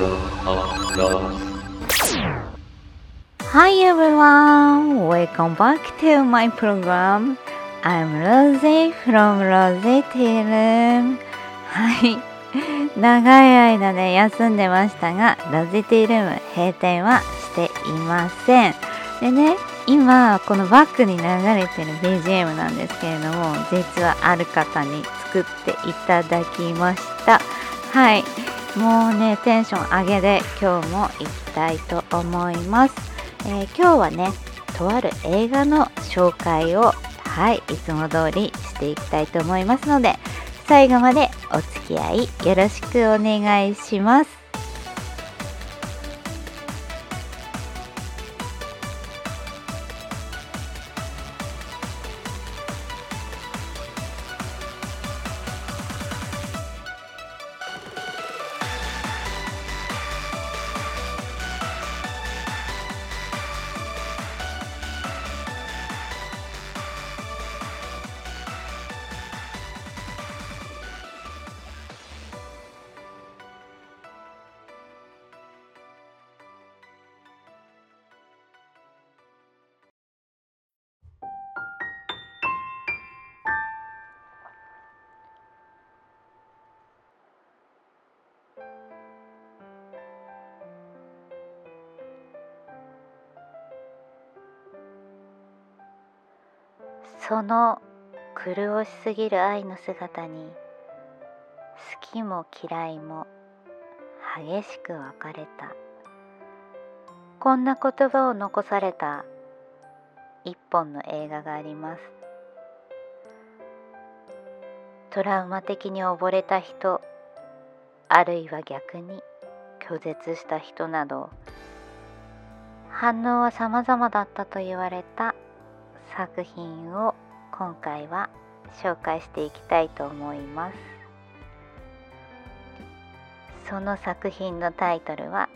Bottle of Rose. Hi everyone, welcome back to my program. I'm Rosie from Rosie Tea Room. はい。長い間ね、休んでましたが、ロゼティールーム閉店はしていません。でね、今、このバックに流れてる BGM なんですけれども、実はある方に作っていただきました。はい。もうね、テンション上げで今日も行きたいと思います。えー今日はねとある映画の紹介をはいいつも通りしていきたいと思いますので最後までお付き合いよろしくお願いしますその狂しすぎる愛の姿に好きも嫌いも激しく分かれた。こんな言葉を残された一本の映画があります。トラウマ的に溺れた人あるいは逆に拒絶した人など反応は様々だったと言われた作品を今回は紹介していきたいと思います。その作品のタイトルは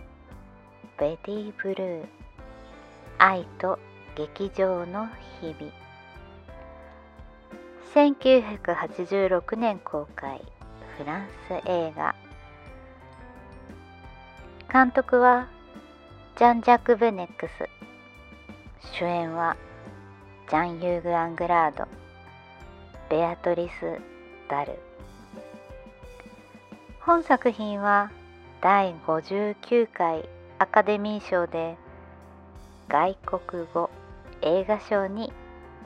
「ベティ・ブルー愛と劇場の日々」1986年公開フランス映画。監督はジャン・ジャック・ベネックス。主演はジャン・ユーグ・アングラード。ベアトリス・ダル。本作品は第59回アカデミー賞で外国語映画賞に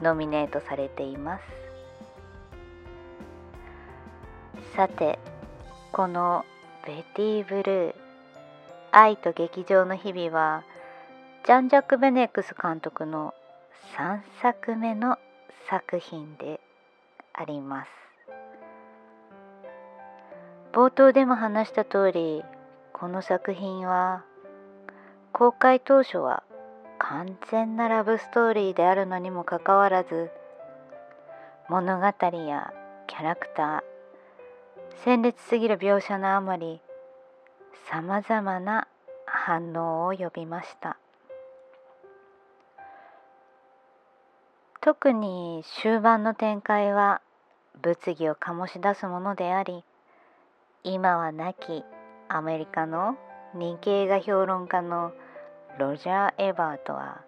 ノミネートされています。さてこの「ベティ・ブルー。愛と劇場の日々」はジャン・ジャック・ベネックス監督の3作目の作品であります。冒頭でも話した通りこの作品は公開当初は完全なラブストーリーであるのにもかかわらず物語やキャラクター鮮烈すぎる描写のあまりさまざまな反応を呼びました。特に終盤の展開は物議を醸し出すものであり今は亡きアメリカの人気映画評論家のロジャー・エバートは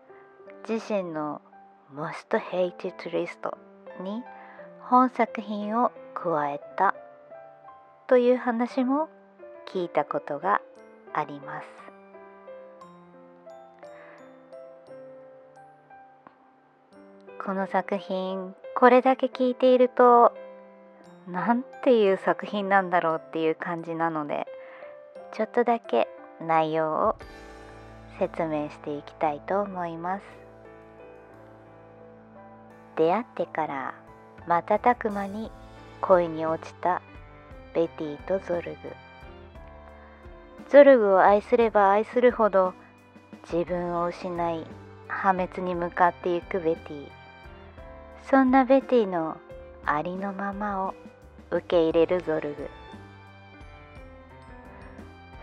自身の Most Hated List に本作品を加えたという話も聞いたことがあります。この作品これだけ聞いているとなんていう作品なんだろうっていう感じなのでちょっとだけ内容を説明していきたいと思います。出会ってから瞬く間に恋に落ちたベティとゾルグ。ゾルグを愛すれば愛するほど自分を失い破滅に向かっていくベティ。そんなベティのありのままを受け入れるゾルグ。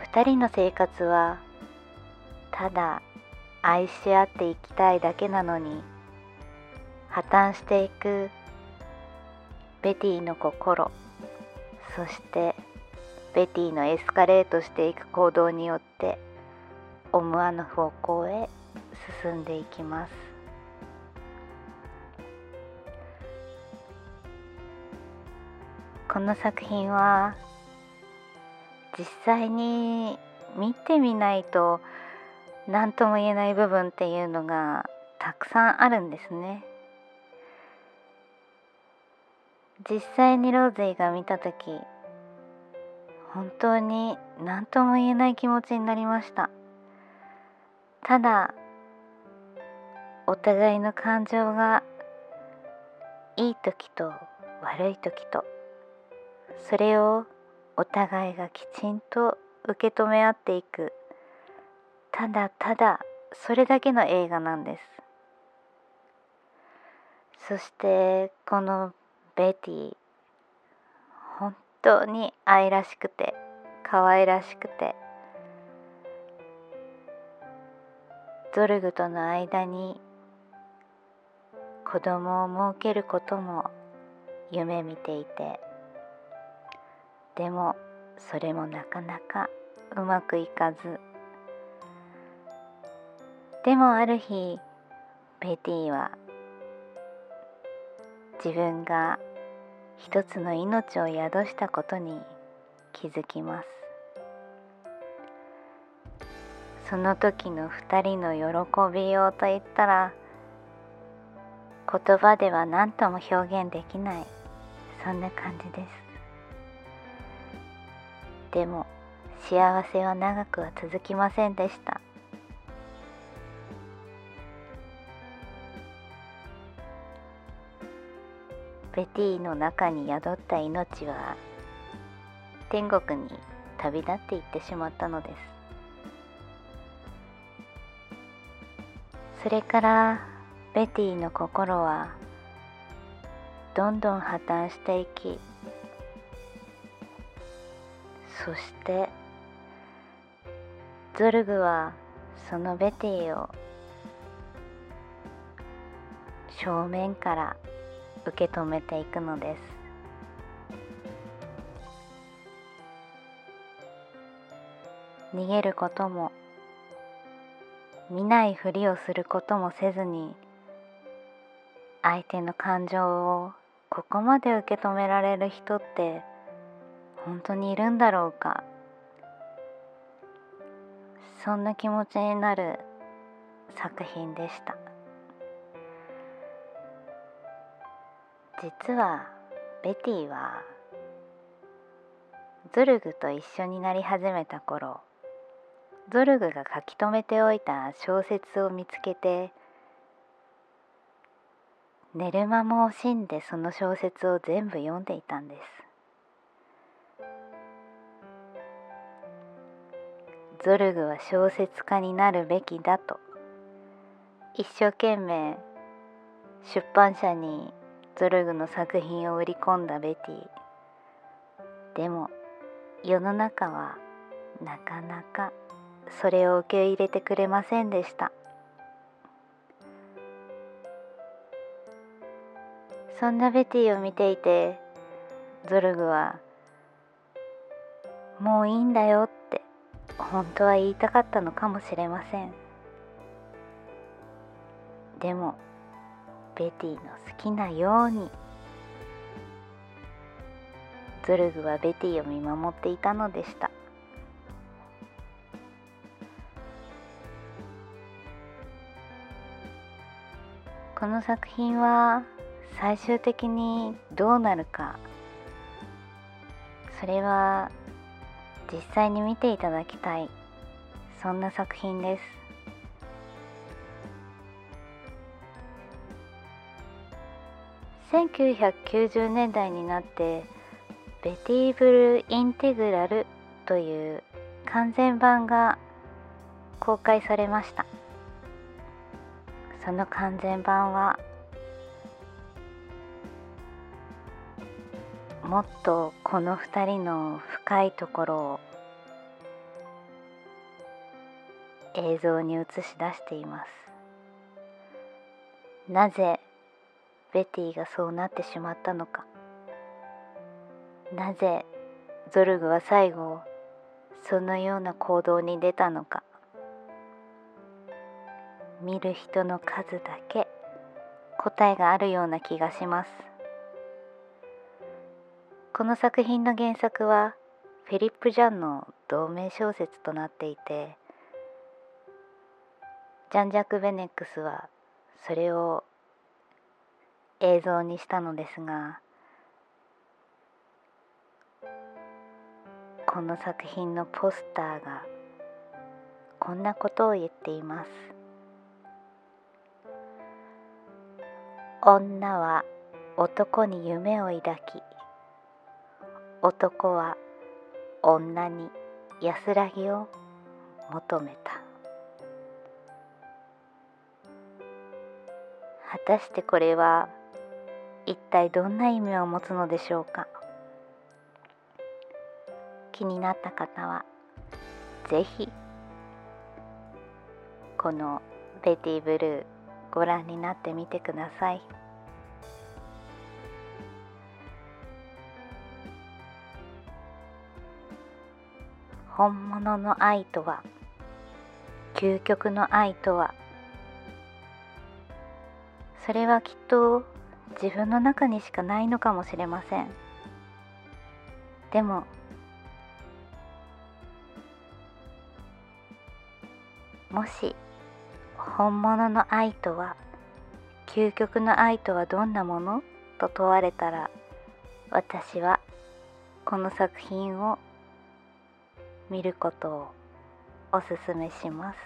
二人の生活はただ愛し合っていきたいだけなのに破綻していくベティの心そしてベティのエスカレートしていく行動によって思わぬ方向へ進んでいきます。この作品は実際に見てみないと何とも言えない部分っていうのがたくさんあるんですね。実際にローゼイが見た時本当に何とも言えない気持ちになりました。ただお互いの感情がいい時と悪い時とそれをお互いがきちんと受け止め合っていく。ただただそれだけの映画なんです。そしてこのベティ本当に愛らしくて可愛らしくてゾルグとの間に子供を設けることも夢見ていてでもそれもなかなかうまくいかず。でもある日ベティは自分が一つの命を宿したことに気づきます。その時の二人の喜びようといったら言葉では何とも表現できない。そんな感じです。でも幸せは長くは続きませんでした。ベティの中に宿った命は天国に旅立っていってしまったのです。それからベティの心はどんどん破綻していきそしてゾルグはそのベティを正面から受け止めていくのです。逃げることも見ないふりをすることもせずに相手の感情をここまで受け止められる人って本当にいるんだろうかそんな気持ちになる作品でした。実はベティはゾルグと一緒になり始めた頃ゾルグが書き留めておいた小説を見つけて寝る間も惜しんでその小説を全部読んでいたんですゾルグは小説家になるべきだと。一生懸命出版社にゾルグの作品を売り込んだベティ。でも世の中はなかなかそれを受け入れてくれませんでした。そんなベティを見ていてゾルグは「もういいんだよ」本当は言いたかったのかもしれません。でもベティの好きなように。ゾルグはベティを見守っていたのでした。この作品は最終的にどうなるか。それは実際に見ていただきたいそんな作品です。1990年代になってベティブル・インテグラルという完全版が公開されました。その完全版はもっとこの2人の深いところを映像に映し出しています。なぜベティがそうなってしまったのか。なぜゾルグは最後そのような行動に出たのか。見る人の数だけ答えがあるような気がします。この作品の原作はフェリップ・ジャンの同名小説となっていてジャン・ジャック・ベネックスはそれを映像にしたのですがこの作品のポスターがこんなことを言っています。女は男に夢を抱き男は女に安らぎを求めた果たしてこれは一体どんな意味を持つのでしょうか気になった方は是非この「ベティブルー」ご覧になってみてください。本物の愛とは究極の愛とはそれはきっと自分の中にしかないのかもしれません。でももし本物の愛とは究極の愛とはどんなもの？と問われたら私はこの作品を見ることをおすすめします。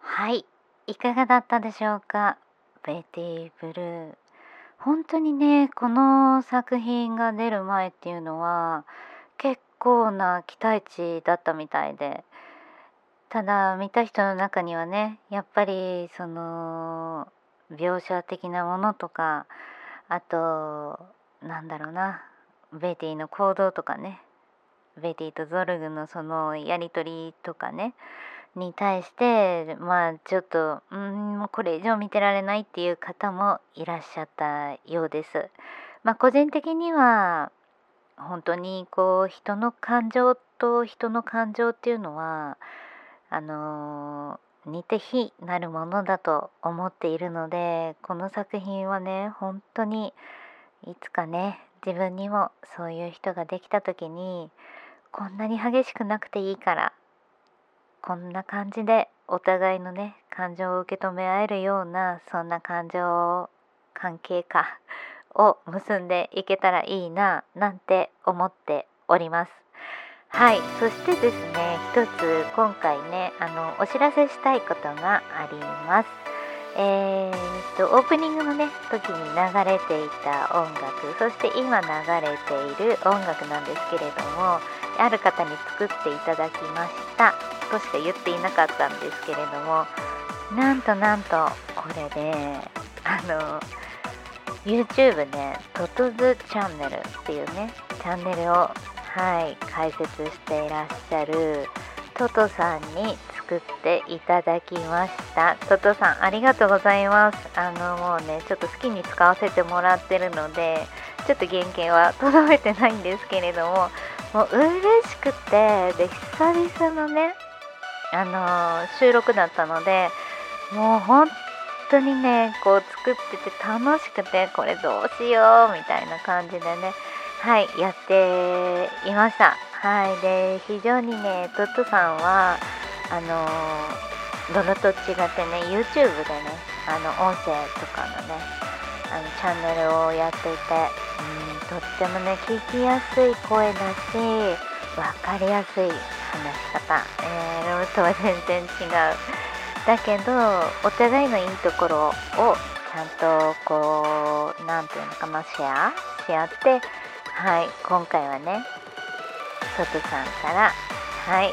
はいいかがだったでしょうか？ベティブルー。本当にねこの作品が出る前っていうのは結構な期待値だったみたいで。ただ見た人の中にはねやっぱりその描写的なものとかあとなんだろうなベティの行動とかねベティとゾルグのそのやり取りとかねに対してまあちょっとうんもうこれ以上見てられないっていう方もいらっしゃったようです。まあ、個人的には本当にこう人の感情と人の感情っていうのはあの似て非なるものだと思っているのでこの作品はね本当にいつかね自分にもそういう人ができた時にこんなに激しくなくていいからこんな感じでお互いのね感情を受け止め合えるようなそんな感情関係かを結んでいけたらいいななんて思っております。はいそしてですね一つ今回ねあのお知らせしたいことがあります。えー、とオープニングのね時に流れていた音楽そして今流れている音楽なんですけれどもある方に作っていただきました。としか言っていなかったんですけれどもなんとなんとこれであの YouTube ねトトズチャンネルっていうねチャンネルをはい解説していらっしゃるトトさんに作っていただきました。トトさんありがとうございます。あのもうねちょっと好きに使わせてもらってるのでちょっと原型は 届いてないんですけれどももう嬉しくてで久々のねあのー、収録だったのでもう本当にねこう作ってて楽しくてこれどうしようみたいな感じでねはいやっていました。はいで非常にねトットさんはあのー、ドロと違ってね YouTube でねあの音声とかのねあのチャンネルをやっていてうん。とってもね聞きやすい声だし分かりやすい話し方、えー、ローとは全然違う。だけどお互いのいいところをちゃんとこう何て言うのかなシェア。し合ってはい今回はねトトさんからはい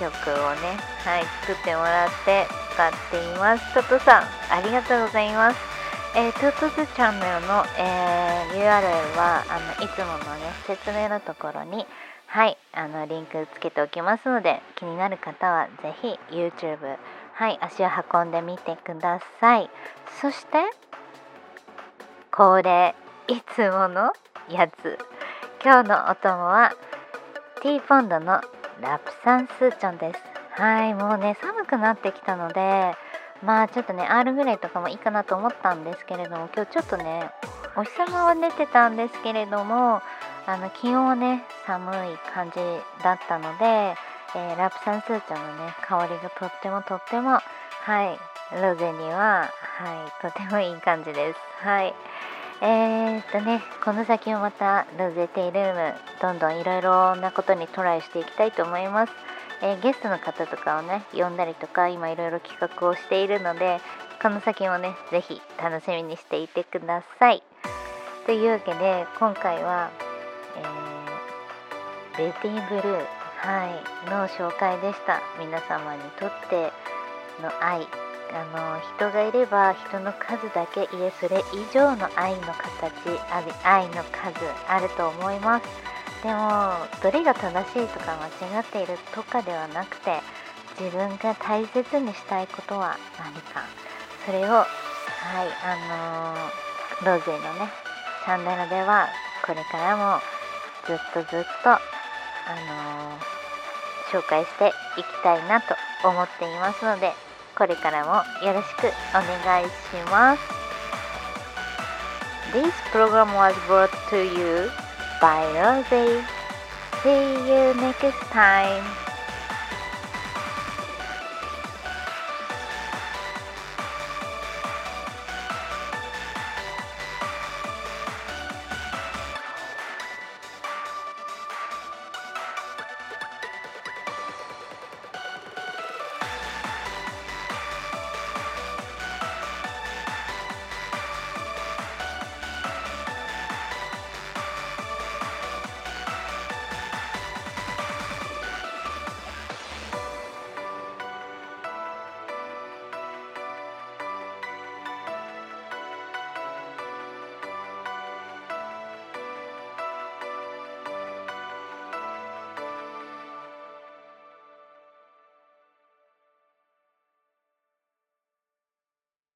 曲をねはい作ってもらって使っています。トトさんありがとうございます。えー、トゥトゥトチャンネルの、えー、URL はあのいつものね説明のところにはいあのリンクつけておきますので気になる方はぜひ YouTube はい足を運んでみてください。そして恒例いつものやつ。今日のお供はティーポンドのラプサンスーチョンです。はいもうね寒くなってきたのでまあちょっとね R ぐらいとかもいいかなと思ったんですけれども今日ちょっとねお日様は出てたんですけれどもあの気温はね寒い感じだったので、えー、ラプサンスーチョンのね香りがとってもとってもはいロゼにははいとてもいい感じです。はい。えー、っとねこの先もまたロゼテイルームどんどんいろいろなことにトライしていきたいと思います。えー、ゲストの方とかをね呼んだりとか今いろいろ企画をしているのでこの先もね是非楽しみにしていてください。というわけで今回は、えー、レディブルー、はい、の紹介でした。皆様にとっての愛。あの人がいれば人の数だけいえそれ以上の愛の形ある愛の数あると思います。でもどれが正しいとか間違っているとかではなくて自分が大切にしたいことは何か。それをはいあのー、ロゼのねチャンネルではこれからもずっとずっとあのー、紹介していきたいなと思っていますのでこれからもよろしくお願いします。This program was brought to you by Rosie. See you next time.